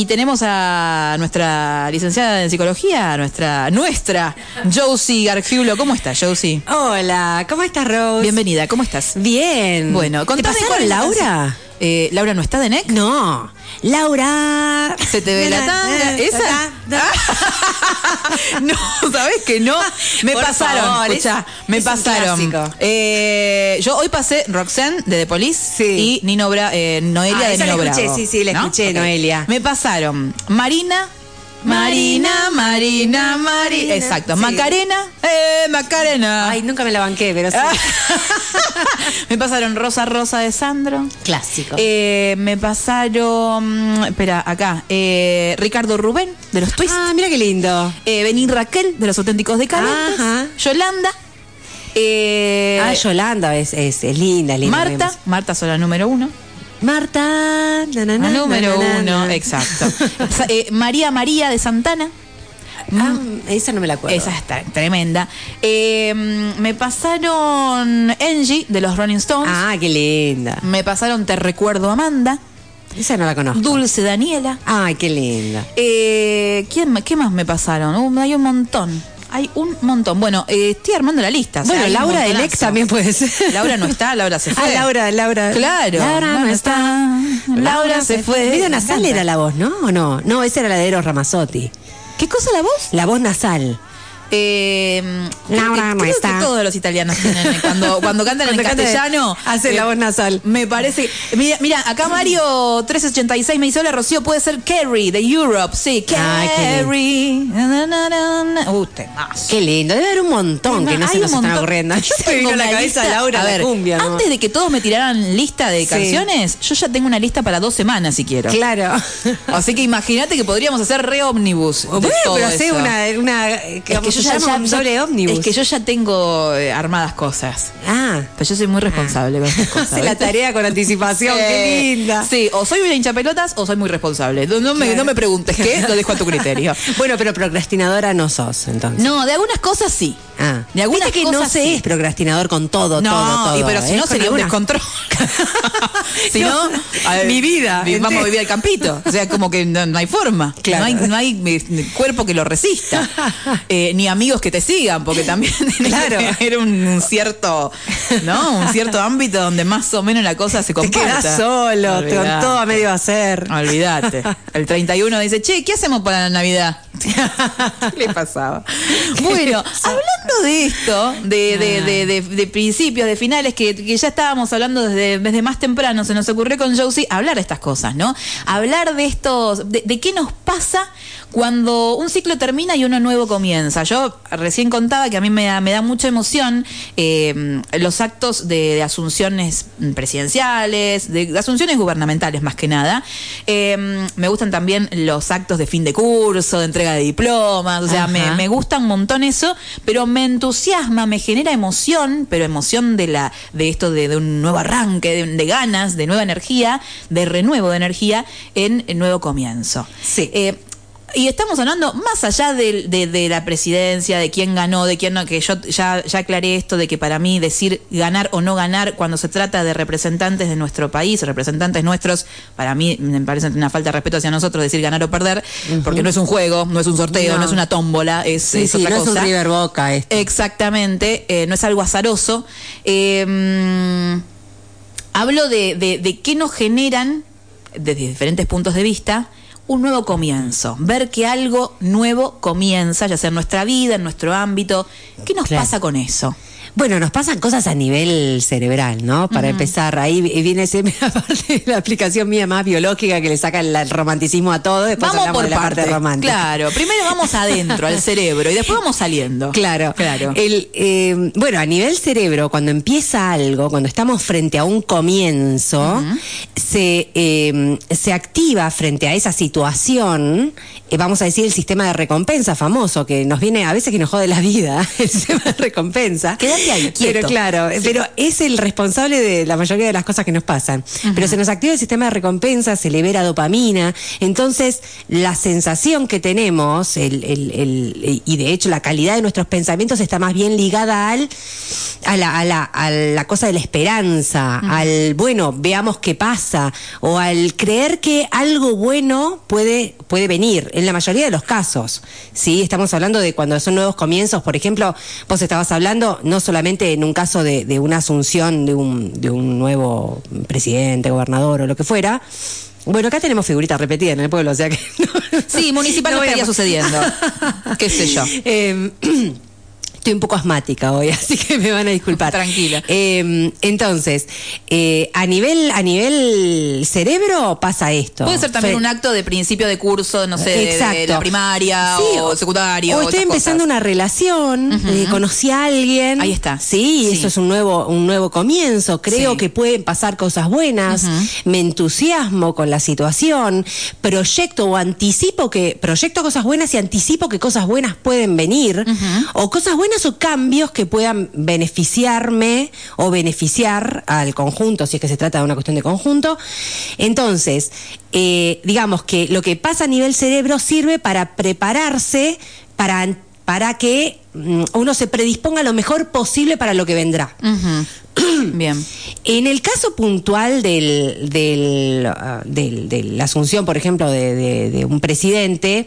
y tenemos a nuestra licenciada en psicología, nuestra, nuestra Josie Gargiulo. ¿Cómo estás, Josie? Hola, ¿cómo estás, Rose? Bienvenida, ¿cómo estás? Bien. Bueno, ¿te la Laura? Eh, ¿Laura no está de NEC? No. Laura. ¿Se te ve la tanga? ¿Esa? no, ¿sabes que no? Me Por pasaron, favor, escuchá, es- me es pasaron. Eh, yo hoy pasé Roxanne de The Police Sí. y Nino Bra eh, Noelia Ah, de esa la Nino escuché, Bravo. sí, sí, la escuché, Noelia. Me pasaron Marina. Marina, Marina, Marina. Exacto. sí. Macarena. Eh, Macarena. Ay, nunca me la banqué, pero sí. me pasaron Rosa Rosa de Sandro. Clásico. Eh, me pasaron. Espera, acá. eh, Ricardo Rubén, de los Twists. ah, mira qué lindo. Eh, Bení Raquel, de los auténticos decadentes. Ajá. Yolanda. eh, ah, Yolanda es, es, es linda, linda. Marta. Marta son la número uno. Marta. na, na, La na, número uno, exacto. Eh, María María de Santana. Ah, esa no me la acuerdo. Esa está tremenda. Eh, me pasaron Angie de los Rolling Stones. Ah, qué linda. Me pasaron Te Recuerdo Amanda. Esa no la conozco. Dulce Daniela. Ay, qué linda. Eh, ¿quién, ¿Qué más me pasaron? Uh, hay un montón. Hay un montón. Bueno, eh, estoy armando la lista. o sea, Bueno, Laura del montonazo. ex también puede ser. Laura no está, Laura se fue. Ah, Laura, Laura. Claro. Laura no está. Laura se fue. Video Me nasal era la voz, ¿no? ¿O no? No, esa era la de Eros Ramazzotti. ¿Qué cosa la voz? La voz nasal. Eh, Laura no está. que todos los italianos tienen. Cuando, cuando cantan en castellano. hace la voz nasal. Me parece. Mira, mira, acá Mario 386 me dice: Hola Rocío, puede ser Carrie de Europe. Sí, na, na. Uh, temazo. Qué lindo. Debe haber un montón que no se nos están ocurriendo. Yo tengo vino la cabeza lista- Laura a la ver, cumbia. ¿no? Antes de que todos me tiraran lista de Sí. canciones, yo ya tengo una lista para dos semanas si quiero. Claro. Así que imagínate que podríamos hacer re ómnibus. Bueno, pero hacer una, una Es que yo se ya, doble ómnibus. Es que yo ya tengo eh, armadas cosas. Ah. Pero yo soy muy responsable con estas cosas. Hace la tarea con anticipación, qué linda. Sí, o soy una hincha pelotas o soy muy responsable. No, no me, no me preguntes qué, lo dejo a tu criterio. Bueno, pero procrastinadora no sos, entonces. No, de algunas cosas sí. Ah. De algunas que no cosas se sí. es procrastinador con todo, No, todo, todo. y pero si ¿eh? no sería un descontrol. si no, No, ver, mi vida vi- Vamos a vivir al campito. O sea, como que no, no hay forma. Claro. No hay, no hay cuerpo que lo resista. Eh, ni amigos que te sigan, porque también Claro. era un, un cierto, ¿no? Un cierto ámbito donde más o menos la cosa se Te comparta. quedás solo, te- con todo a medio hacer. Olvídate. El 31 dice, che, ¿qué hacemos para la Navidad? ¿Qué le pasaba? Bueno, hablando de esto, de, de, de, de- de principios, de finales, que, que ya estábamos hablando desde, desde más temprano, se nos ocurrió con Josie hablar de estas cosas, ¿no? Hablar de estos, de, de qué nos pasa cuando un ciclo termina y uno nuevo comienza. Yo recién contaba que a mí me da, me da mucha emoción eh, los actos de, de asunciones presidenciales, de, de asunciones gubernamentales más que nada. Eh, me gustan también los actos de fin de curso, de entrega de diplomas, o sea, me, me gusta un montón eso, pero me entusiasma, me genera emoción, pero emoción de la de esto de, de un nuevo arranque, de, de ganas, de nueva energía, de renuevo de energía en el nuevo comienzo. Sí. Eh, y estamos hablando más allá de, de la presidencia, de quién ganó, de quién no, que yo ya, ya aclaré esto de que para mí decir ganar o no ganar cuando se trata de representantes de nuestro país, representantes nuestros, para mí me parece una falta de respeto hacia nosotros decir ganar o perder, porque no es un juego, no es un sorteo, no, No. es una tómbola, es, Sí, es sí, otra no es cosa. un River Boca esto. Exactamente, eh, no es algo azaroso. Eh, mm, hablo de, de, de qué nos generan, desde diferentes puntos de vista, un nuevo comienzo. Ver que algo nuevo comienza, ya sea en nuestra vida, en nuestro ámbito. ¿Qué nos Claro. pasa con eso? Bueno, nos pasan cosas a nivel cerebral, ¿no? Para empezar, ahí vi- viene ese, la parte de la aplicación mía más biológica que le saca el, el romanticismo a todo. Después vamos hablamos por de la parte, romántica. Claro, primero vamos adentro, al cerebro, y después vamos saliendo. Claro, Claro. El, eh, bueno, a nivel cerebro, cuando empieza algo, cuando estamos frente a un comienzo, se, eh, se activa frente a esa situación, eh, vamos a decir, el sistema de recompensa famoso, que nos viene, a veces que nos jode la vida, el sistema de recompensa. Pero claro, pero es el responsable de la mayoría de las cosas que nos pasan. Pero se nos activa el sistema de recompensa, se libera dopamina. Entonces, la sensación que tenemos, el, el- el- y de hecho la calidad de nuestros pensamientos está más bien ligada al, a, la, a, la, a la cosa de la esperanza, al, bueno, veamos qué pasa, o al creer que algo bueno puede, puede venir, en la mayoría de los casos. Sí, estamos hablando de cuando son nuevos comienzos, por ejemplo, vos estabas hablando no solamente en un caso de, de una asunción de un, de un nuevo presidente, gobernador o lo que fuera. Bueno, acá tenemos figuritas repetidas en el pueblo, o sea que... Sí, municipal no estaría sucediendo. ¿Qué sé yo? Eh, Estoy un poco asmática hoy, así que me van a disculpar. Tranquila. Eh, entonces, eh, a nivel a nivel cerebro pasa esto. Puede ser también Fe- un acto de principio de curso, no sé, de- de, Exacto. la primaria Sí, o secundario. O estoy empezando cosas. una relación, eh, conocí a alguien. Ahí está. Sí, Sí. eso es un nuevo, un nuevo comienzo. Creo Sí. que pueden pasar cosas buenas. Me entusiasmo con la situación. Proyecto o anticipo que, proyecto cosas buenas y anticipo que cosas buenas pueden venir. O cosas buenas o cambios que puedan beneficiarme o beneficiar al conjunto, si es que se trata de una cuestión de conjunto. Entonces, eh, digamos que lo que pasa a nivel cerebro sirve para prepararse para, para que mm, uno se predisponga lo mejor posible para lo que vendrá. Bien. En el caso puntual del, del, ah, del- de la asunción, por ejemplo, de, de- de un presidente,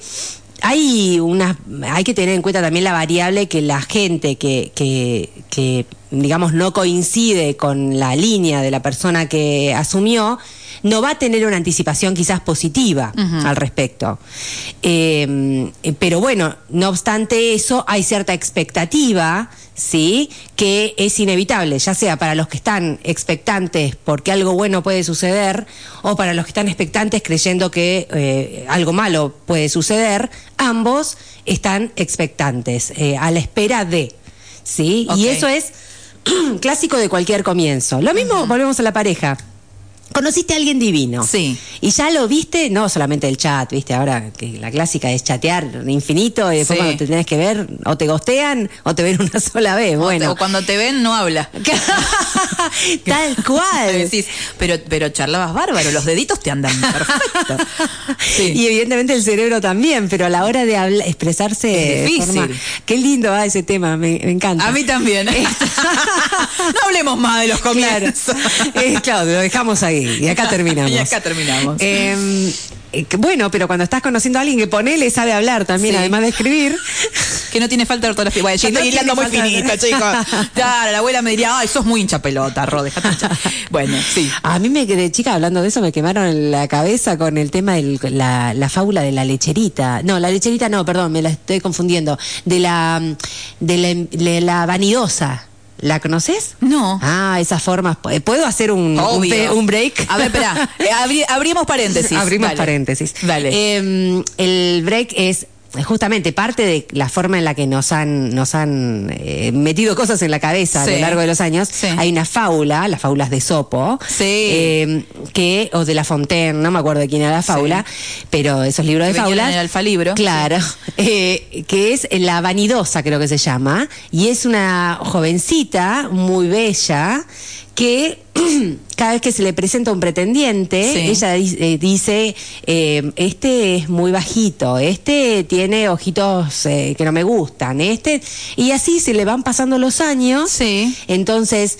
hay una, hay que tener en cuenta también la variable que la gente que, que, que, digamos, no coincide con la línea de la persona que asumió, no va a tener una anticipación quizás positiva al respecto. Eh, pero bueno, no obstante eso, hay cierta expectativa, ¿sí? Que es inevitable, ya sea para los que están expectantes porque algo bueno puede suceder, o para los que están expectantes creyendo que eh, algo malo puede suceder, ambos están expectantes, eh, a la espera de, ¿sí? Y eso es clásico de cualquier comienzo. Lo mismo, volvemos a la pareja. Conociste a alguien divino. Sí. Y ya lo viste, no solamente el chat, viste, ahora que la clásica es chatear infinito y después Sí. cuando te tenés que ver, o te gostean o te ven una sola vez. O Bueno. te- O cuando te ven, no habla. Tal cual. Decís, pero, pero charlabas bárbaro, los deditos te andan perfecto. Sí. Y evidentemente el cerebro también, pero a la hora de expresarse. Es de difícil. forma- qué lindo va ese tema, me, me encanta. A mí también. no hablemos más de los Claro. comienzos. Eh, claro, lo dejamos ahí y acá terminamos. Y acá terminamos. Eh, eh, bueno, pero cuando estás conociendo a alguien que ponele sabe hablar también, Sí. además de escribir. Que no tiene falta de ortografía. Bueno, yo estoy hilando muy finito, chicos. Claro, la abuela me diría, ay, sos muy hincha pelota, Ro, dejate. Bueno, sí. A mí me de chica hablando de eso me quemaron la cabeza con el tema de la, la fábula de la lecherita. No, la lecherita no, perdón, me la estoy confundiendo. De la de la, de la vanidosa. ¿La conoces? No. Ah, esas formas. ¿Puedo hacer un, un, break? A ver, espera. Eh, abri- abrimos paréntesis. Abrimos Dale. paréntesis. Dale. Eh, el break es justamente parte de la forma en la que nos han nos han eh, metido cosas en la cabeza a lo largo de los años. Sí. Hay una fábula, las fábulas de Sopo, Sí. eh, que o de La Fontaine, no me acuerdo de quién era la fábula, pero esos libros de fábulas. el alfalibro. Claro, eh, que es La Vanidosa, creo que se llama, y es una jovencita muy bella que cada vez que se le presenta un pretendiente, Sí. ella eh, dice, eh, este es muy bajito, este tiene ojitos eh, que no me gustan, este, y así se le van pasando los años. Sí. Entonces,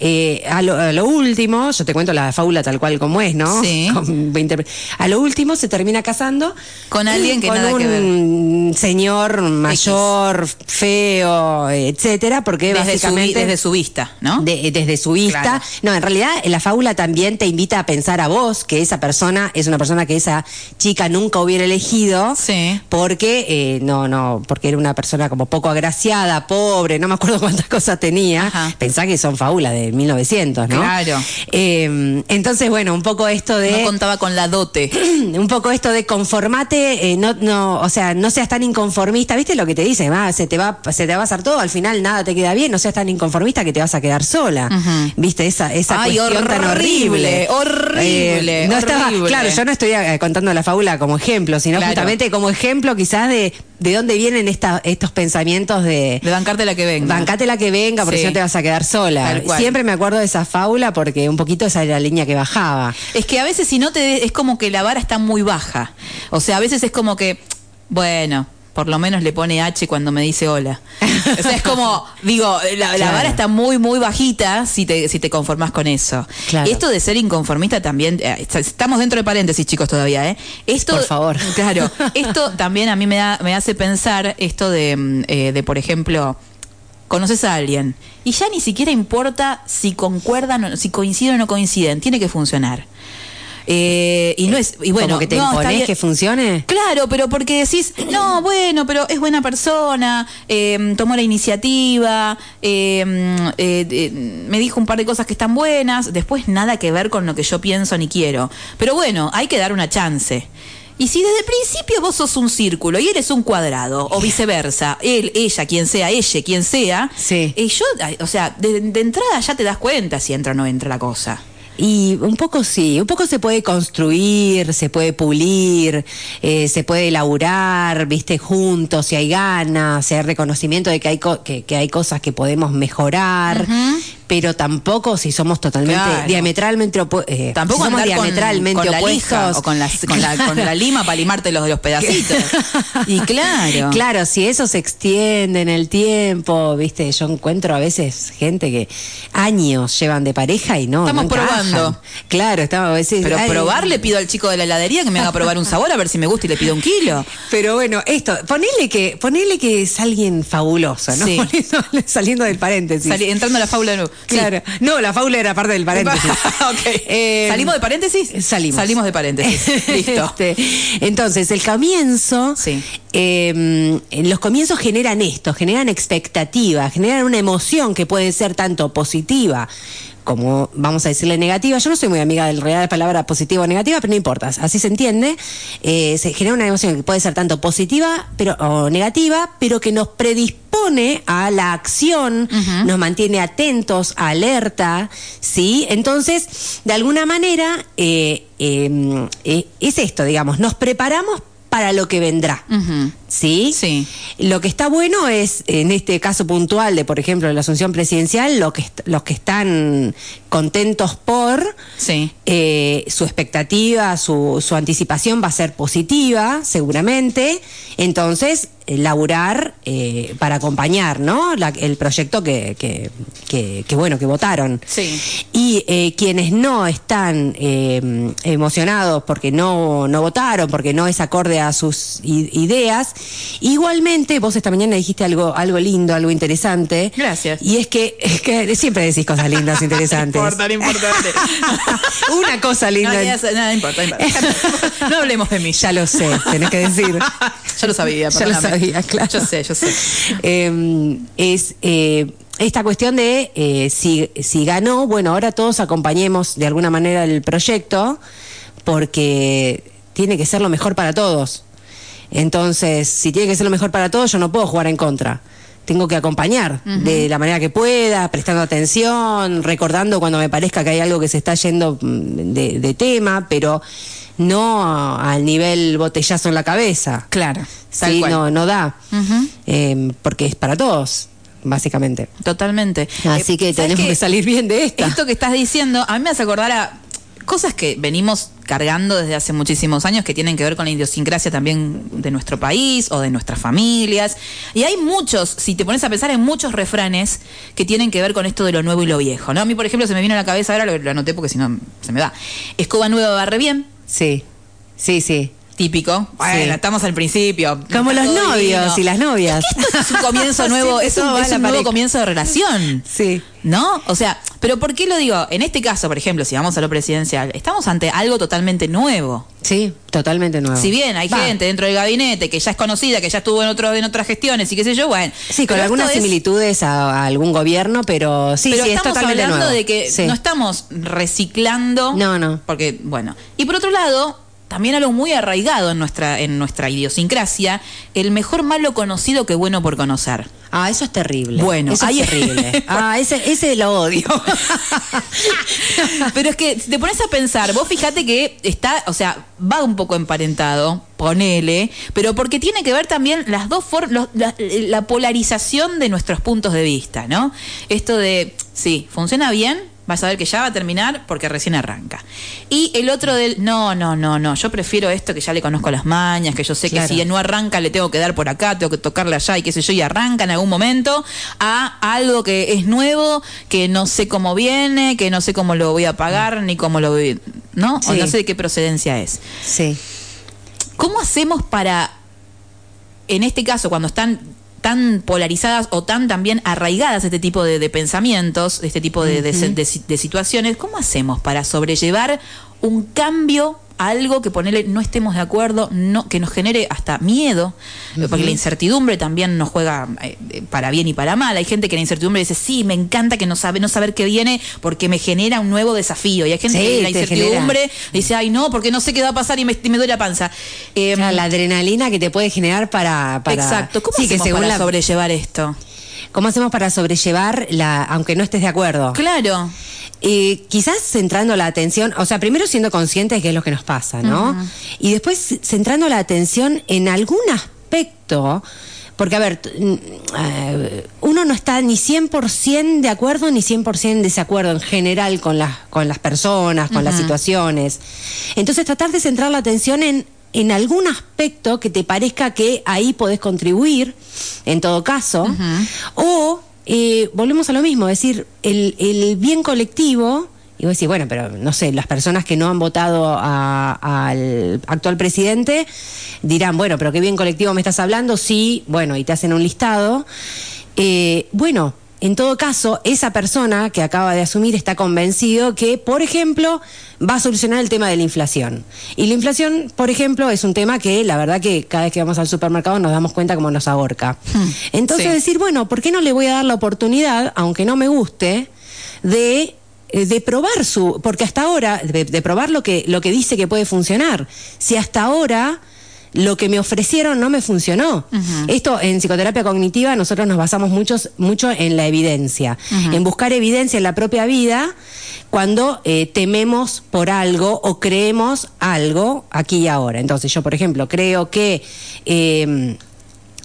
eh, a, lo, a lo último, yo te cuento la fábula tal cual como es, ¿no? Sí. Con 20 a lo último se termina casando Con alguien que con nada un que ver. señor mayor, feo, etcétera, porque Desde su, básicamente desde su vista, ¿no? de- desde su vista. Claro. No, en realidad la fábula también te invita a pensar a vos que esa persona es una persona que esa chica nunca hubiera elegido. Sí. Porque, eh, no, no, porque era una persona como poco agraciada, pobre, no me acuerdo cuántas cosas tenía. Ajá. Pensá que son fábulas de 1900, ¿no? Claro. Eh, entonces, bueno, un poco esto de No contaba con la dote. un poco esto de conformate, eh, no, no, o sea, no seas tan inconformista, ¿viste lo que te dicen? Ah, se te va, se te va a hacer todo, al final nada te queda bien, no seas tan inconformista que te vas a quedar sola. ¿Viste? Esa, esa Ay, cuestión tan horrible. horrible, Eh, no estaba, horrible. claro, yo no estoy eh, contando la fábula como ejemplo, sino Claro. justamente como ejemplo quizás de de dónde vienen esta, estos pensamientos de... De bancarte la que venga. Bancate la que venga, porque Sí. si no te vas a quedar sola. Siempre me acuerdo de esa fábula porque un poquito esa era la línea que bajaba. Es que a veces si no te es como que la vara está muy baja. O sea, a veces es como que, bueno, por lo menos le pone H cuando me dice hola. O sea, es como, digo, la, la vara está muy, muy bajita si te, si te conformás con eso. Claro. Esto de ser inconformista también, eh, est- estamos dentro de paréntesis, chicos, todavía, ¿eh? Esto, Por favor. Claro, esto también a mí me, da, me hace pensar esto de, mm, eh, de, por ejemplo, conoces a alguien y ya ni siquiera importa si concuerdan, si coinciden o no coinciden, tiene que funcionar. Eh, y no es, y bueno, Como que te no, bien. que funcione. Claro, pero porque decís, no, bueno, pero es buena persona, eh, tomó la iniciativa, eh, eh, me dijo un par de cosas que están buenas, después nada que ver con lo que yo pienso ni quiero. Pero bueno, hay que dar una chance. Y si desde el principio vos sos un círculo y él es un cuadrado, o viceversa, él, ella, quien sea, ella, quien sea, Sí. eh, yo, o sea, de, de entrada ya te das cuenta si entra o no entra la cosa. Y un poco sí, un poco se puede construir, se puede pulir, eh, se puede elaborar, viste, juntos, si hay ganas, si hay reconocimiento de que hay, co- que, que hay cosas que podemos mejorar, pero tampoco si somos totalmente Claro. diametralmente opu- eh, Tampoco si somos con- diametralmente con, la lija opuestos. o con la, con, la, con la lima para limarte los de los pedacitos. y claro. Claro, si eso se extiende en el tiempo, viste, yo encuentro a veces gente que años llevan de pareja y no. Estamos encajan. Probando. Claro, estamos a veces. Pero ay, probar le pido al chico de la heladería que me haga probar un sabor a ver si me gusta y le pido un kilo. Pero bueno, esto, ponele que, ponele que es alguien fabuloso, ¿no? Sí. Saliendo del paréntesis. Sali- entrando a la fábula. Sí. Claro. No, la fábula era parte del paréntesis. Ok. Eh, ¿Salimos de paréntesis? Salimos. Salimos de paréntesis. Listo. Este, entonces, el comienzo, Sí. eh, los comienzos generan esto, generan expectativa, generan una emoción que puede ser tanto positiva como vamos a decirle negativa. Yo no soy muy amiga del real palabra positiva o negativa, pero no importa, así se entiende. Eh, se genera una emoción que puede ser tanto positiva pero, o negativa, pero que nos predispone a la acción, nos mantiene atentos, alerta, ¿sí? Entonces, de alguna manera, eh, eh, eh, es esto, digamos, nos preparamos para lo que vendrá. ¿Sí? Sí. Lo que está bueno es, en este caso puntual de, por ejemplo, la asunción presidencial, lo que los que están contentos por, Sí. eh, su expectativa, su, su anticipación va a ser positiva, seguramente. Entonces, laburar eh, para acompañar, ¿no? La- el proyecto que, que, que- que, bueno, que votaron. Sí. Y eh, quienes no están eh, emocionados porque no, no votaron, porque no es acorde a sus ideas, igualmente vos esta mañana dijiste algo, algo lindo, algo interesante. Gracias. Y es que, es que siempre decís cosas lindas, interesantes. No importa, no importa. Una cosa linda. No, ya no, no importa, no importa. No hablemos de mí. Ya lo sé, tenés que decir. Ya lo sabía, Ya lo perdóname. Sabía, claro. Yo sé, yo sé. Eh, es eh, esta cuestión de eh, si, si ganó, bueno, ahora todos acompañemos de alguna manera el proyecto porque tiene que ser lo mejor para todos. Entonces, si tiene que ser lo mejor para todos, yo no puedo jugar en contra. Tengo que acompañar de la manera que pueda, prestando atención, recordando cuando me parezca que hay algo que se está yendo mm, de, de tema, pero no al nivel botellazo en la cabeza. Claro, tal Sí, cual. no, no da. Eh, porque es para todos, básicamente. Totalmente. Así Eh, que ¿sabes tenemos que salir bien de esta. Esto que estás diciendo, a mí me hace acordar a cosas que venimos cargando desde hace muchísimos años que tienen que ver con la idiosincrasia también de nuestro país o de nuestras familias. Y hay muchos, si te pones a pensar en muchos refranes que tienen que ver con esto de lo nuevo y lo viejo, ¿no? A mí, por ejemplo, se me vino a la cabeza, ahora lo, lo anoté porque si no se me va. Escoba nueva barre bien, Sí, sí, sí. Típico. Bueno, Sí. estamos al principio. Como los novios divino. y las novias. Es que esto es un comienzo nuevo, es un, es un nuevo pareja. comienzo de relación. Sí. ¿No? O sea, pero ¿por qué lo digo? En este caso, por ejemplo, si vamos a lo presidencial, estamos ante algo totalmente nuevo. Sí, totalmente nuevo. Si bien hay Va. gente dentro del gabinete que ya es conocida, que ya estuvo en otro, en otras gestiones y qué sé yo, bueno. Sí, con algunas es- similitudes a, a algún gobierno, pero sí, pero sí, es estamos totalmente hablando nuevo. de que Sí. no estamos reciclando. No, no. Porque, bueno. Y por otro lado, también algo muy arraigado en nuestra, en nuestra idiosincrasia, el mejor malo conocido que bueno por conocer. Ah, eso es terrible. Bueno, eso ahí- es terrible. Ah, ese, ese lo odio. Pero es que si te pones a pensar, vos fíjate que está, o sea, va un poco emparentado, ponele, pero porque tiene que ver también las dos formas, la, la polarización de nuestros puntos de vista, ¿no? Esto de, sí, funciona bien, vas a ver que ya va a terminar porque recién arranca. Y el otro del, no, no, no, no, yo prefiero esto que ya le conozco las mañas, que yo sé Claro. que si no arranca le tengo que dar por acá, tengo que tocarle allá y qué sé yo, y arranca en algún momento, a algo que es nuevo, que no sé cómo viene, que no sé cómo lo voy a pagar, ni cómo lo voy, ¿no? O no sé de qué procedencia es. Sí. ¿Cómo hacemos para, en este caso, cuando están tan polarizadas o tan también arraigadas este tipo de, de pensamientos, este tipo de, de- de- de situaciones, ¿cómo hacemos para sobrellevar un cambio algo que ponerle no estemos de acuerdo, no, que nos genere hasta miedo, porque la incertidumbre también nos juega eh, eh, para bien y para mal. Hay gente que la incertidumbre dice, sí, me encanta que no sabe, no saber qué viene porque me genera un nuevo desafío. Y hay gente Sí, que la incertidumbre dice, ay no, porque no sé qué va a pasar y me, y me duele la panza. Eh, O sea, la adrenalina que te puede generar para... para Exacto. ¿Cómo Sí, que hacemos según para la- sobrellevar esto? ¿Cómo hacemos para sobrellevar la, aunque no estés de acuerdo? Claro. Eh, quizás centrando la atención, o sea, primero siendo conscientes de qué es lo que nos pasa, ¿no? Y después centrando la atención en algún aspecto, porque a ver, eh, uno no está ni 100% de acuerdo ni 100% en desacuerdo en general con las, con las personas, con las situaciones. Entonces tratar de centrar la atención en, en algún aspecto que te parezca que ahí podés contribuir, en todo caso, o eh, volvemos a lo mismo, es decir, el, el bien colectivo, y vos decís, bueno, pero no sé, las personas que no han votado a- al actual presidente dirán, bueno, pero qué bien colectivo me estás hablando, sí, bueno, y te hacen un listado. Eh, bueno, en todo caso, esa persona que acaba de asumir está convencido que, por ejemplo, va a solucionar el tema de la inflación. Y la inflación, por ejemplo, es un tema que la verdad que cada vez que vamos al supermercado nos damos cuenta cómo nos ahorca. Entonces sí. decir, bueno, ¿por qué no le voy a dar la oportunidad, aunque no me guste, de eh, de probar su porque hasta ahora de, de probar lo que lo que dice que puede funcionar si hasta ahora lo que me ofrecieron no me funcionó. Esto en psicoterapia cognitiva nosotros nos basamos muchos, mucho en la evidencia, en buscar evidencia en la propia vida cuando eh, tememos por algo o creemos algo aquí y ahora. Entonces yo, por ejemplo, creo que, eh,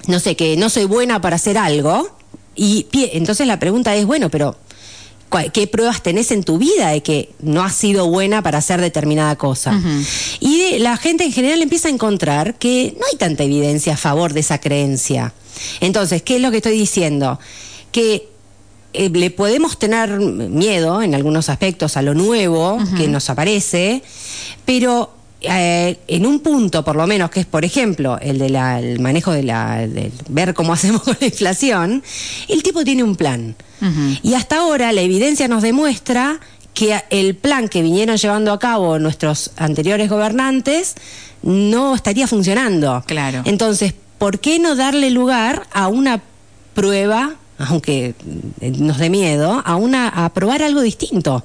no sé, que no soy buena para hacer algo y entonces la pregunta es, bueno, pero ¿cuál- ¿qué pruebas tenés en tu vida de que no has sido buena para hacer determinada cosa? Y de- la gente en general empieza a encontrar que no hay tanta evidencia a favor de esa creencia. Entonces, ¿qué es lo que estoy diciendo? Que eh, le podemos tener miedo en algunos aspectos a lo nuevo que nos aparece, pero eh, en un punto, por lo menos, que es, por ejemplo, el del manejo de la, ver cómo hacemos con la inflación, el tipo tiene un plan. Y hasta ahora la evidencia nos demuestra que el plan que vinieron llevando a cabo nuestros anteriores gobernantes no estaría funcionando. Claro. Entonces, ¿por qué no darle lugar a una prueba, aunque eh, nos dé miedo, a una a probar algo distinto?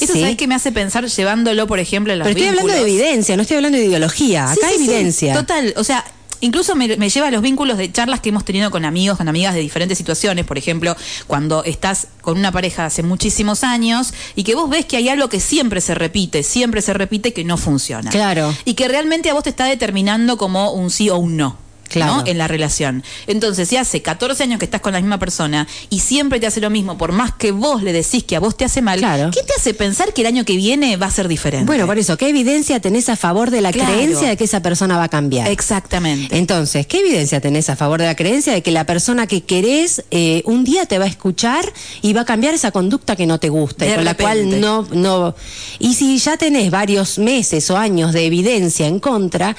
Eso, Sí. ¿sabes qué me hace pensar llevándolo, por ejemplo, a los Pero estoy hablando de evidencia, no estoy hablando de ideología. Sí, Acá hay sí, evidencia. Total, o sea, incluso me, me lleva a los vínculos de charlas que hemos tenido con amigos, con amigas de diferentes situaciones. Por ejemplo, cuando estás con una pareja hace muchísimos años y que vos ves que hay algo que siempre se repite, siempre se repite que no funciona. Claro. Y que realmente a vos te está determinando como un sí o un no. Claro. ¿no? en la relación. Entonces, si hace 14 años que estás con la misma persona y siempre te hace lo mismo, por más que vos le decís que a vos te hace mal, Claro. ¿qué te hace pensar que el año que viene va a ser diferente? Bueno, por eso, ¿qué evidencia tenés a favor de la Claro. creencia de que esa persona va a cambiar? Exactamente. Entonces, ¿qué evidencia tenés a favor de la creencia de que la persona que querés eh, un día te va a escuchar y va a cambiar esa conducta que no te gusta y con la cual no, no... Y si ya tenés varios meses o años de evidencia en contra,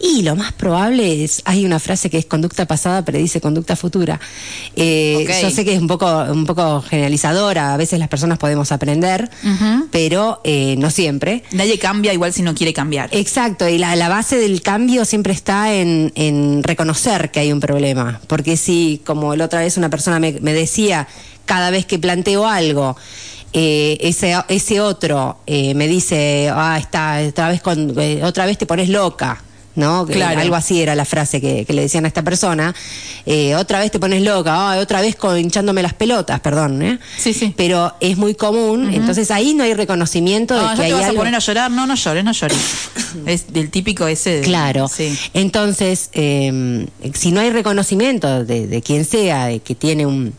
y lo más probable es, hay una frase que es conducta pasada predice conducta futura. Eh. Yo sé que es un poco, un poco generalizadora, a veces las personas podemos aprender, pero eh, no siempre. Nadie cambia igual si no quiere cambiar. Exacto, y la, la base del cambio siempre está en, en reconocer que hay un problema. Porque si, como la otra vez una persona me, me decía, cada vez que planteo algo, eh, ese, ese otro eh, me dice, ah, está, otra vez, con, eh, otra vez te pones loca. ¿No? Que Claro. Algo así era la frase que, que le decían a esta persona. Eh, otra vez te pones loca, "Ay, otra vez hinchándome las pelotas, perdón. ¿eh? Sí, sí. Pero es muy común, entonces ahí no hay reconocimiento de No, que ya hay te vas algo. a poner a llorar. No, no llores, no llores. es del típico ese. de- Claro. Sí. Entonces, eh, si no hay reconocimiento de, de quien sea, de que tiene un,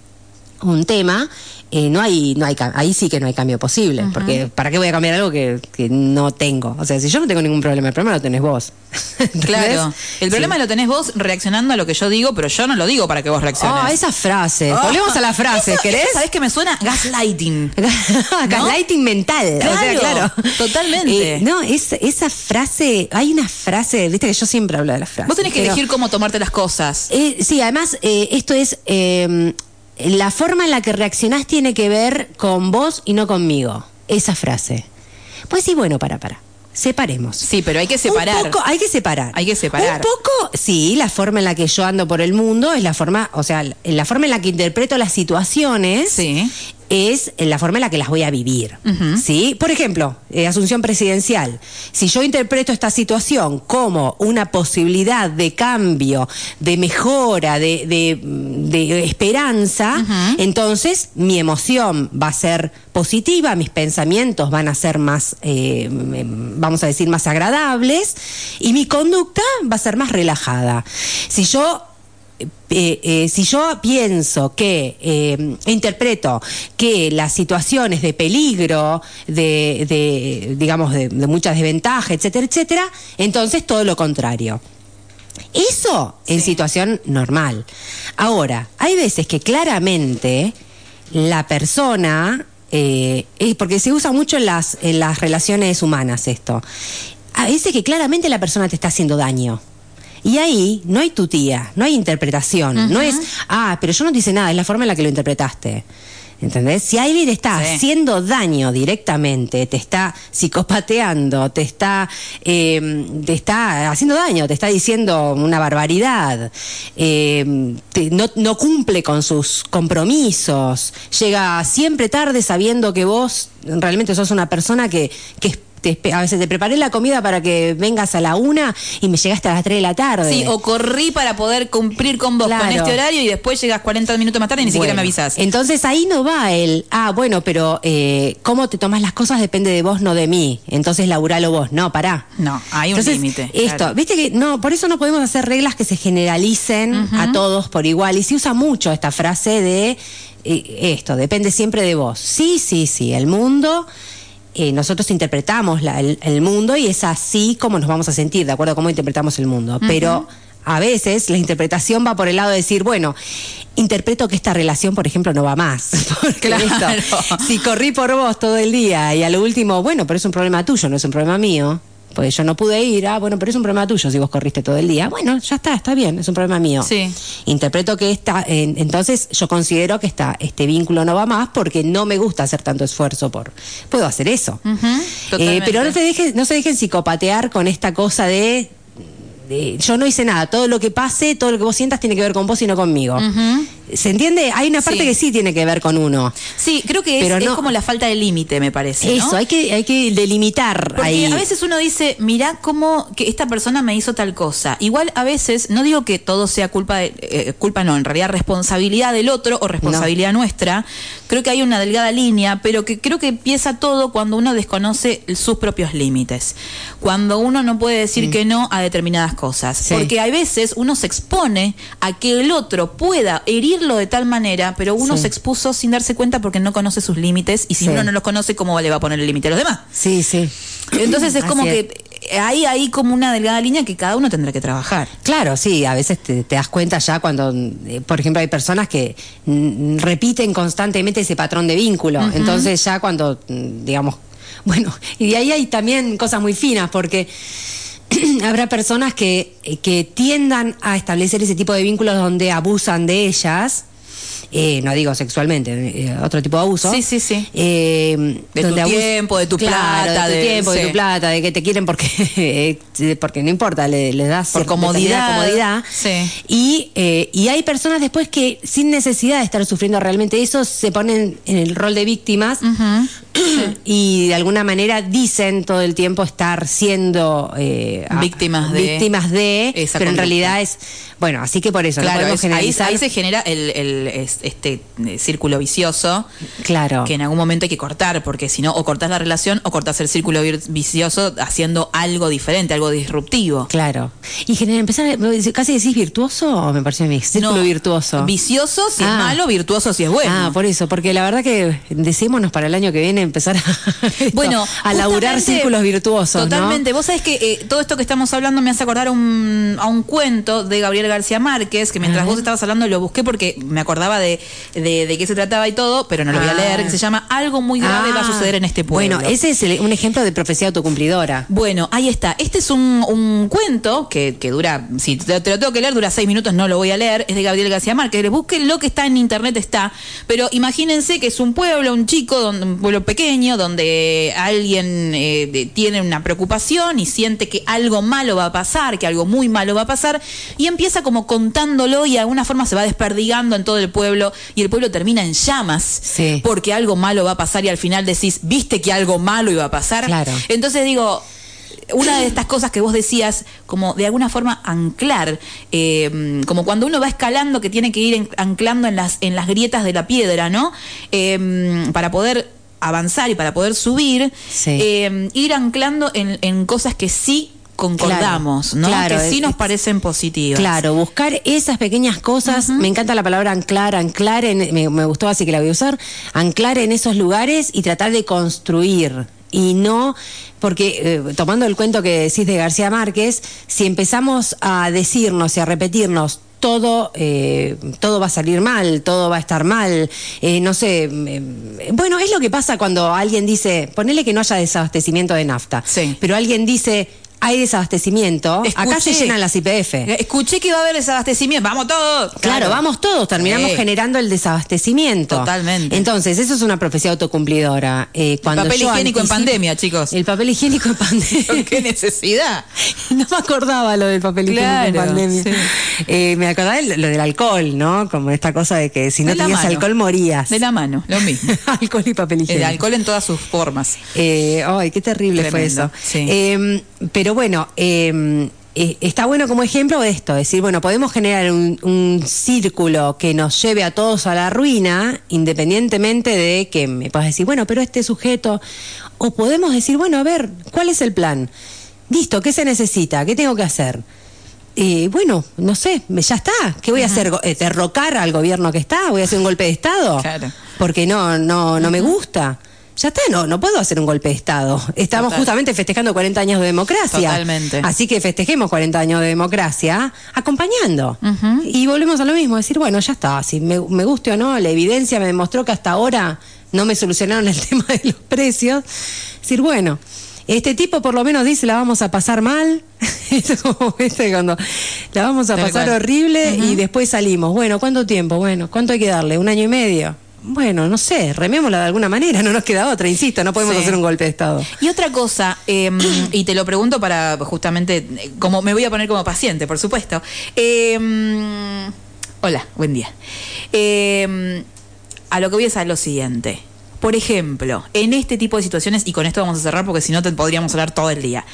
un tema, eh, no hay, no hay, ahí sí que no hay cambio posible, porque ¿para qué voy a cambiar algo que, que no tengo? O sea, si yo no tengo ningún problema, el problema lo tenés vos. ¿Entendés? Claro. El Sí. problema lo tenés vos reaccionando a lo que yo digo, pero yo no lo digo para que vos reacciones. Ah, esa frase. Ah. Volvemos a la frase, Eso- ¿querés? eso, ¿Sabés qué me suena? Gaslighting. Gaslighting mental. o sea, Claro, claro. totalmente. Eh, no, es, esa frase, hay una frase, viste que yo siempre hablo de la frase. Vos tenés que pero- elegir cómo tomarte las cosas. Eh, sí, además, esto es. La forma en la que reaccionás tiene que ver con vos y no conmigo. Esa frase. Pues sí, bueno, para, para. Separemos. Sí, pero hay que separar. Un poco, hay que separar. Hay que separar. Un poco, sí, la forma en la que yo ando por el mundo es la forma, o sea, la forma en la que interpreto las situaciones Sí. Es la forma en la que las voy a vivir. ¿Sí? Por ejemplo, eh, asunción presidencial. Si yo interpreto esta situación como una posibilidad de cambio, de mejora, de, de- de esperanza, entonces mi emoción va a ser positiva, mis pensamientos van a ser más, eh, mm, vamos a decir, más agradables y mi conducta va a ser más relajada. Si yo eh, eh, si yo pienso que, eh, interpreto que las situaciones de peligro, de, de, digamos, de, de mucha desventaja, etcétera, etcétera, entonces todo lo contrario. Eso en Sí. situación normal. Ahora, hay veces que claramente la persona, eh, eh, porque se usa mucho en las, en las relaciones humanas esto, a veces que claramente la persona te está haciendo daño. Y ahí no hay tu tía, no hay interpretación, no es, ah, pero yo no te hice nada, es la forma en la que lo interpretaste. ¿Entendés? Si alguien está Sí. haciendo daño directamente, te está psicopateando, te está, eh, te está haciendo daño, te está diciendo una barbaridad, eh, te- no, no cumple con sus compromisos, llega siempre tarde sabiendo que vos realmente sos una persona que, que es- te a veces te preparé la comida para que vengas a la una y me llegaste a las tres de la tarde. Sí, o corrí para poder cumplir con vos con este horario y después llegas 40 minutos más tarde y ni siquiera me avisas. Entonces ahí no va el, ah, bueno, pero eh, cómo te tomas las cosas depende de vos, no de mí. Entonces laburalo vos. No, pará. No, hay un límite, Esto, claro. viste que no, por eso no podemos hacer reglas que se generalicen a todos por igual. Y se usa mucho esta frase de eh, esto, depende siempre de vos. Sí, sí, sí, el mundo. Eh, nosotros interpretamos la- el, el mundo y es así como nos vamos a sentir, de acuerdo a cómo interpretamos el mundo. Pero a veces la interpretación va por el lado de decir, bueno, interpreto que esta relación, por ejemplo, no va más. Porque Claro. esto, si corrí por vos todo el día y a lo último, bueno, pero es un problema tuyo, no es un problema mío. Pues yo no pude ir, ah, bueno, pero es un problema tuyo si vos corriste todo el día. Bueno, ya está, está bien, es un problema mío. Sí. Interpreto que esta, en- entonces yo considero que esta, este vínculo no va más porque no me gusta hacer tanto esfuerzo por, puedo hacer eso. Eh, pero no te dejes, no se dejen psicopatear con esta cosa de, yo no hice nada, todo lo que pase, todo lo que vos sientas tiene que ver con vos y no conmigo. Ujú. ¿Se entiende? Hay una parte Sí. que sí tiene que ver con uno. Sí, creo que es, como la falta de límite, me parece. ¿no? Eso, hay que, hay que delimitar Porque ahí. a veces uno dice, mirá cómo que esta persona me hizo tal cosa. Igual a veces, no digo que todo sea culpa de, eh, culpa no, en realidad responsabilidad del otro o responsabilidad nuestra. Creo que hay una delgada línea, pero que creo que empieza todo cuando uno desconoce sus propios límites. Cuando uno no puede decir que no a determinadas cosas. Sí. Porque a veces uno se expone a que el otro pueda de tal manera, pero uno Sí. se expuso sin darse cuenta porque no conoce sus límites y si Sí. uno no los conoce, ¿cómo le va a poner el límite a los demás? Sí, sí. Entonces es Así como es. que hay ahí como una delgada línea que cada uno tendrá que trabajar. Claro, sí, a veces te, te das cuenta ya cuando, eh, por ejemplo, hay personas que repiten constantemente ese patrón de vínculo. Entonces ya cuando, digamos, bueno, y de ahí hay también cosas muy finas porque habrá personas que, que tiendan a establecer ese tipo de vínculos donde abusan de ellas. eh, no digo sexualmente, eh, otro tipo de abuso. Sí, sí, sí. Eh, De tu tiempo, de tu Claro, plata, de tu de- tiempo, de tu plata, de que te quieren porque, porque no importa, le, le das Por comodidad, determinada comodidad. sí. Y, y hay personas después que sin necesidad de estar sufriendo realmente eso se ponen en el rol de víctimas y de alguna manera dicen todo el tiempo estar siendo eh, víctimas de, víctimas de pero en realidad es bueno, así que por eso claro, no. Ahí, se genera el, este eh, círculo vicioso. Claro. Que en algún momento hay que cortar, porque si no, o cortás la relación o cortás el círculo vicioso haciendo algo diferente, algo disruptivo. Claro. Y generar, empezar, casi decís virtuoso, o me parece a mí, círculo virtuoso. Vicioso si es ah. malo, virtuoso si es bueno. Ah, por eso, porque la verdad que decímonos para el año que viene empezar a, bueno, a laburar círculos virtuosos. Totalmente. Vos sabés que eh, todo esto que estamos hablando me hace acordar un, a un cuento de Gabriel García Márquez, que mientras vos estabas hablando lo busqué porque me acordaba de, de, qué se trataba y todo, pero no lo voy a ah. leer, que se llama Algo muy grave va a ah. suceder en este pueblo. Bueno, ese es un ejemplo de profecía autocumplidora. Bueno, ahí está. Este es un, cuento que, que, dura, si te, lo tengo que leer, dura seis minutos, no lo voy a leer, es de Gabriel García Márquez. Busquen lo que está en internet, está. Pero imagínense que es un pueblo, un chico, un pueblo pequeño, donde alguien eh, tiene una preocupación y siente que algo malo va a pasar, que algo muy malo va a pasar, y empieza como contándolo y de alguna forma se va desperdigando en todo el pueblo y el pueblo termina en llamas porque algo malo va a pasar y al final decís, viste que algo malo iba a pasar. Entonces digo, una de estas cosas que vos decías, como de alguna forma anclar, eh, como cuando uno va escalando que tiene que ir anclando en las, en las grietas de la piedra, ¿no? Eh, para poder avanzar y para poder subir, eh, ir anclando en, en, cosas que sí concordamos, ¿no? Claro, que sí nos parecen positivas. Claro, buscar esas pequeñas cosas. Me encanta la palabra anclar, anclar, en, me, gustó así que la voy a usar. Anclar en esos lugares y tratar de construir. Y no, porque eh, tomando el cuento que decís de García Márquez, si empezamos a decirnos y a repetirnos todo, eh, todo va a salir mal, todo va a estar mal. Eh, no sé, bueno, es lo que pasa cuando alguien dice, ponele que no haya desabastecimiento de nafta, sí. pero alguien dice, hay desabastecimiento. Acá se llenan las IPF. Escuché que iba a haber desabastecimiento. Vamos todos. Claro, vamos todos. Terminamos generando el desabastecimiento. Totalmente. Entonces, eso es una profecía autocumplidora. Eh, cuando el papel higiénico en pandemia, chicos. El papel higiénico en pandemia. ¿Qué necesidad? no me acordaba lo del papel higiénico en pandemia. Eh, me acordaba lo del alcohol, ¿no? Como esta cosa de que si no tenías alcohol morías. De la mano, lo mismo. alcohol y papel higiénico. El alcohol en todas sus formas. Eh, ay, qué terrible fue eso. Sí. Pero bueno, em, eh, está bueno como ejemplo esto, decir, bueno, podemos generar un, círculo que nos lleve a todos a la ruina, independientemente de que me puedas decir, bueno, pero este sujeto, o podemos decir, bueno, a ver, ¿cuál es el plan? Listo, ¿qué se necesita? ¿Qué tengo que hacer? Eh, bueno, no sé, ya está. ¿Qué voy a hacer? Eh, ¿Derrocar al gobierno que está? ¿Voy a hacer un golpe de Estado? Claro. Porque no, no, no me gusta ya está, no, no puedo hacer un golpe de Estado. Estamos justamente festejando 40 años de democracia. Totalmente. Así que festejemos 40 años de democracia acompañando. Y volvemos a lo mismo, decir, bueno, ya está, si me, guste o no, la evidencia me demostró que hasta ahora no me solucionaron el tema de los precios. Decir, bueno, este tipo por lo menos dice la vamos a pasar mal, es como este cuando la vamos a pasar horrible y después salimos. Bueno, ¿cuánto tiempo? Bueno, ¿cuánto hay que darle? ¿Un año y medio? Bueno, no sé, remémosla de alguna manera, no nos queda otra, insisto, no podemos hacer un golpe de Estado. Y otra cosa, em, y te lo pregunto para justamente, como me voy a poner como paciente, por supuesto. Em, hola, buen día. Em, a lo que voy a es lo siguiente. Por ejemplo, en este tipo de situaciones, y con esto vamos a cerrar porque si no te podríamos hablar todo el día.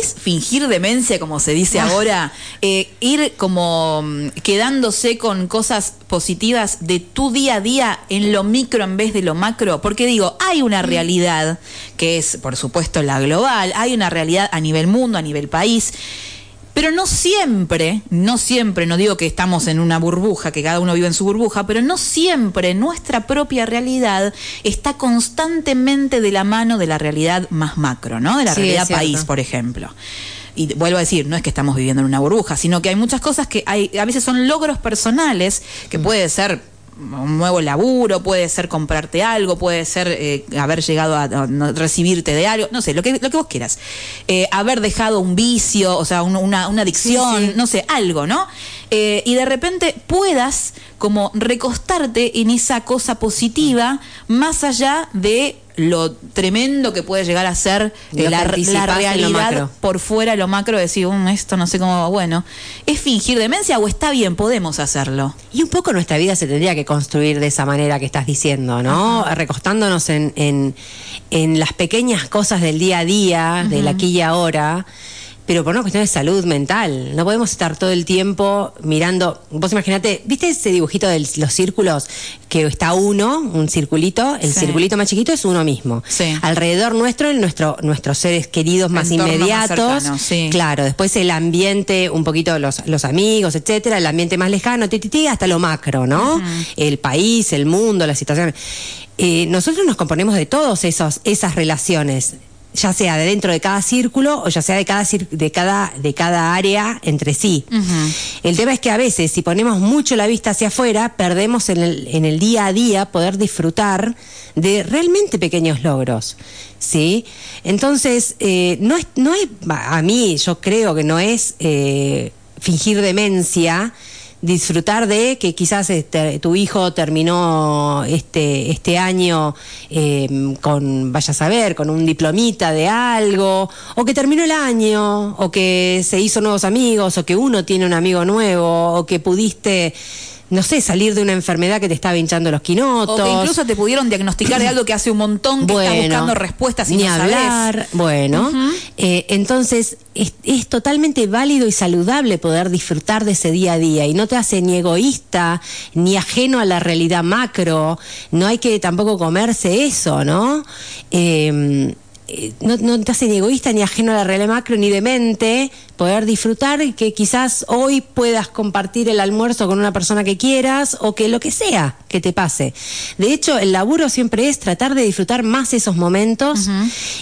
¿Es fingir demencia, como se dice ah. ahora? Eh, ir como mm, quedándose con cosas positivas de tu día a día en lo micro en vez de lo macro? Porque digo, hay una mm. realidad que es, por supuesto, la global, hay una realidad a nivel mundo, a nivel país pero no siempre, no siempre, no digo que estamos en una burbuja, que cada uno vive en su burbuja, pero no siempre nuestra propia realidad está constantemente de la mano de la realidad más macro, ¿no? De la realidad país, por ejemplo. Y vuelvo a decir, no es que estamos viviendo en una burbuja, sino que hay muchas cosas que hay, a veces son logros personales, que puede ser un nuevo laburo, puede ser comprarte algo, puede ser eh, haber llegado a, recibirte de algo, no sé, lo que, lo que vos quieras. Eh, haber dejado un vicio, o sea, una, adicción, no sé, algo, ¿no? Eh, y de repente puedas como recostarte en esa cosa positiva más allá de lo tremendo que puede llegar a ser Lo la, la realidad por fuera, lo macro, decir, "Um, esto no sé cómo va". Bueno, ¿es fingir demencia o está bien, podemos hacerlo? Y un poco nuestra vida se tendría que construir de esa manera que estás diciendo, ¿no? Recostándonos en, en, en las pequeñas cosas del día a día, del aquí y ahora, pero por una cuestión de salud mental. No podemos estar todo el tiempo mirando. Vos imaginate, ¿viste ese dibujito de los círculos? Que está uno, un circulito, el Sí. circulito más chiquito es uno mismo. Sí. Alrededor nuestro, nuestro, nuestros seres queridos más Entorno más inmediatos. cercano, sí. Claro, después el ambiente, un poquito los, los amigos, etcétera, el ambiente más lejano, ti, ti, ti, hasta lo macro, ¿no? El país, el mundo, la situación. Eh, nosotros nos componemos de todas esos, esas relaciones, ya sea de dentro de cada círculo o ya sea de cada, de cada, de cada área entre sí. El tema es que a veces, si ponemos mucho la vista hacia afuera, perdemos en el, en el día a día poder disfrutar de realmente pequeños logros. ¿Sí? Entonces, eh, no es, no es, a mí yo creo que no es eh, fingir demencia, disfrutar de que quizás este, tu hijo terminó este, este año eh, con, vaya a saber, con un diplomita de algo, o que terminó el año, o que se hizo nuevos amigos, o que uno tiene un amigo nuevo, o que pudiste, no sé, salir de una enfermedad que te estaba hinchando los quinotos. O que incluso te pudieron diagnosticar de algo que hace un montón que estás buscando respuestas y ni no sabés. hablar. Bueno, eh, entonces es, es totalmente válido y saludable poder disfrutar de ese día a día y no te hace ni egoísta ni ajeno a la realidad macro. No hay que tampoco comerse eso, ¿no? Eh, eh, no, no te hace ni egoísta ni ajeno a la realidad macro ni demente poder disfrutar y que quizás hoy puedas compartir el almuerzo con una persona que quieras o que lo que sea que te pase. De hecho, el laburo siempre es tratar de disfrutar más esos momentos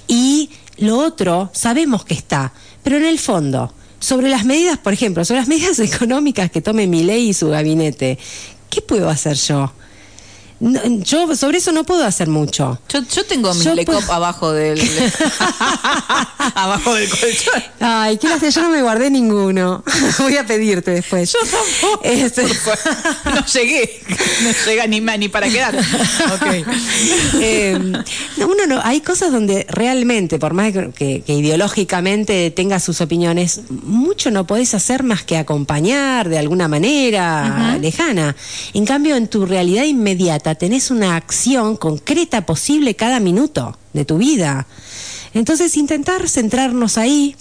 y lo otro sabemos que está, pero en el fondo, sobre las medidas, por ejemplo, sobre las medidas económicas que tome mi ley y su gabinete, ¿qué puedo hacer yo? No, yo sobre eso no puedo hacer mucho. Yo, yo tengo mi Yo Lecop abajo del abajo del colchón. Ay, qué lástima, yo no me guardé ninguno. Voy a pedirte después. Yo tampoco. Este-. No llegué. No llega ni, ni para quedar. Ok. Eh, no, uno no, hay cosas donde realmente, por más que, ideológicamente tengas sus opiniones, mucho no podés hacer más que acompañar de alguna manera lejana. En cambio, en tu realidad inmediata tenés una acción concreta posible cada minuto de tu vida. Entonces, intentar centrarnos ahí.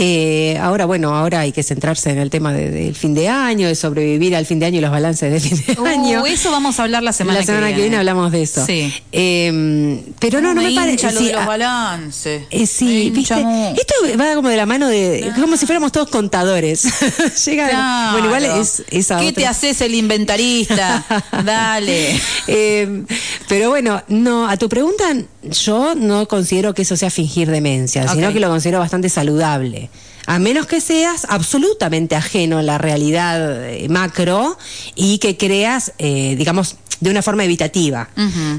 Eh, ahora, bueno, ahora hay que centrarse en el tema de- del fin de año, de sobrevivir al fin de año y los balances del fin de Uh, año. eso vamos a hablar la semana, la semana que viene. hablamos de eso. Sí. Eh, pero no, no me parece. hincha lo sí, de los ah, balances. eh, Me sí, viste. Esto va como de la mano de. como si fuéramos todos contadores. Llega. Claro. Bueno, igual es esa ¿Qué otra. te haces el inventarista? Dale. Eh, pero bueno, no, a tu pregunta, yo no considero que eso sea fingir demencia, sino que lo considero bastante saludable. A menos que seas absolutamente ajeno a la realidad eh, macro y que creas, eh, digamos, de una forma evitativa.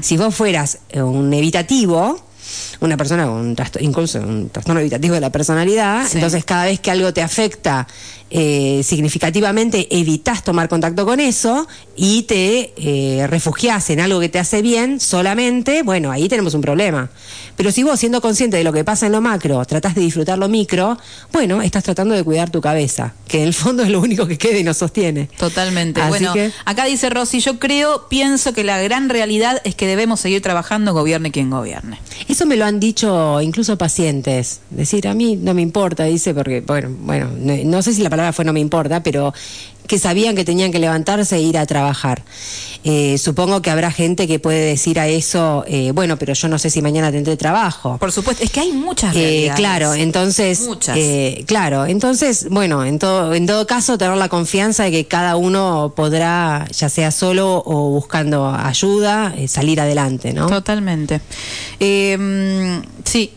Si vos fueras eh, un evitativo, una persona con un trastorno, incluso un trastorno evitativo de la personalidad, Sí. entonces cada vez que algo te afecta eh, significativamente evitas tomar contacto con eso y te eh, refugias en algo que te hace bien solamente, bueno, ahí tenemos un problema. Pero si vos, siendo consciente de lo que pasa en lo macro, tratás de disfrutar lo micro, bueno, estás tratando de cuidar tu cabeza, que en el fondo es lo único que queda y nos sostiene. Totalmente. Así bueno, que- acá dice Rosy, yo creo, pienso que la gran realidad es que debemos seguir trabajando, gobierne quien gobierne. Eso me lo han dicho incluso pacientes. Decir, a mí no me importa, dice, porque, bueno, bueno, no, no sé si la palabra fue no me importa, pero que sabían que tenían que levantarse e ir a trabajar. Eh, supongo que habrá gente que puede decir a eso, eh, bueno, pero yo no sé si mañana tendré trabajo. Por supuesto, es que hay muchas Eh, realidades. claro, entonces, Muchas. eh, claro, entonces, bueno, en todo, en todo caso, tener la confianza de que cada uno podrá, ya sea solo o buscando ayuda, salir adelante, ¿no? Totalmente. Mm, sí,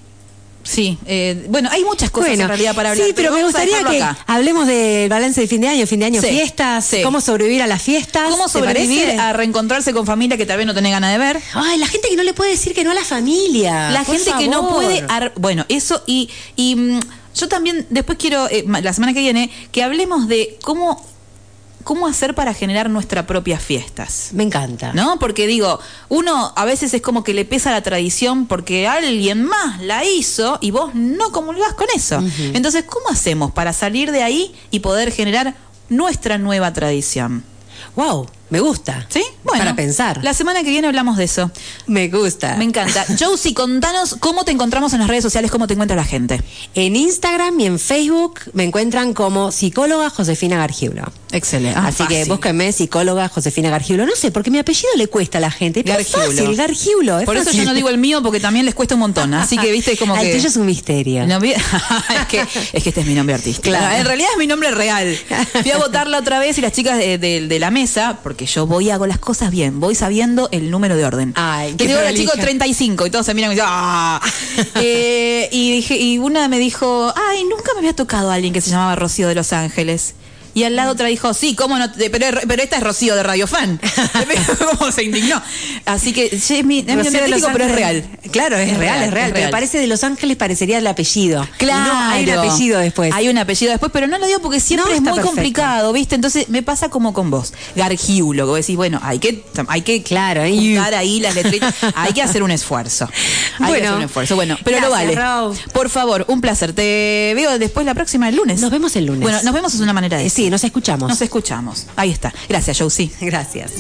sí. eh, bueno, hay muchas cosas en realidad para hablar. Sí, pero, me gustaría que acá. hablemos del balance de fin de año, fin de año, Sí, fiestas, sí. cómo sobrevivir a las fiestas. ¿Cómo ¿te sobrevivir a reencontrarse con familia que tal vez no tenés ganas de ver? Ay, la gente que no le puede decir que no a la familia. La gente que no puede... ar- bueno, eso y... y mm, yo también después quiero, eh, la semana que viene, que hablemos de cómo cómo hacer para generar nuestras propias fiestas. Me encanta. ¿No? Porque digo, uno a veces es como que le pesa la tradición porque alguien más la hizo y vos no comulgás con eso. Entonces, ¿cómo hacemos para salir de ahí y poder generar nuestra nueva tradición? Wow, me gusta. ¿Sí? Bueno. Para pensar. La semana que viene hablamos de eso. Me gusta. Me encanta. Josie, contanos cómo te encontramos en las redes sociales, cómo te encuentra la gente. En Instagram y en Facebook me encuentran como psicóloga Josefina Gargiulo. Excelente. Ah, Así que búsquenme psicóloga Josefina Gargiulo. No sé, porque mi apellido le cuesta a la gente. Pero Gargiulo. Es fácil, Gargiulo. es Por eso yo no digo el mío porque también les cuesta un montón. Así que, viste, como que. El tuyo es un misterio. No, es, que, es que este es mi nombre artístico. Claro. En realidad es mi nombre real. Fui a votarla otra vez y las chicas de, de- de la mesa, porque yo voy y hago las cosas bien, voy sabiendo el número de orden. Ay, que digo, la prolija. chico 35 y todos se miran y dicen, ¡ah! Eh, y, dije, y una me dijo, ay, nunca me había tocado a alguien que se llamaba Rocío de Los Ángeles. Y al lado otra dijo, sí, cómo no, te- pero, pero esta es Rocío de Radio Fan. ¿Cómo se indignó? Así que sí, es mi, es mi de Los pero es real. Claro, es, real, es real. Pero parece de Los Ángeles parecería el apellido. Claro. No, hay un apellido después. Hay un apellido después, pero no lo digo porque siempre No, es muy perfecto. complicado, ¿viste? Entonces me pasa como con vos. Gargiulo, que vos decís, bueno, hay que, hay que Claro, ahí las letritas. hay que hacer un esfuerzo. Hay que hacer un esfuerzo. Bueno, pero lo vale. Por favor, un placer. Te veo después la próxima, el lunes. Nos vemos el lunes. Bueno, nos vemos es una manera de Eh, nos escuchamos. Nos escuchamos. Ahí está. Gracias, Josie. Gracias.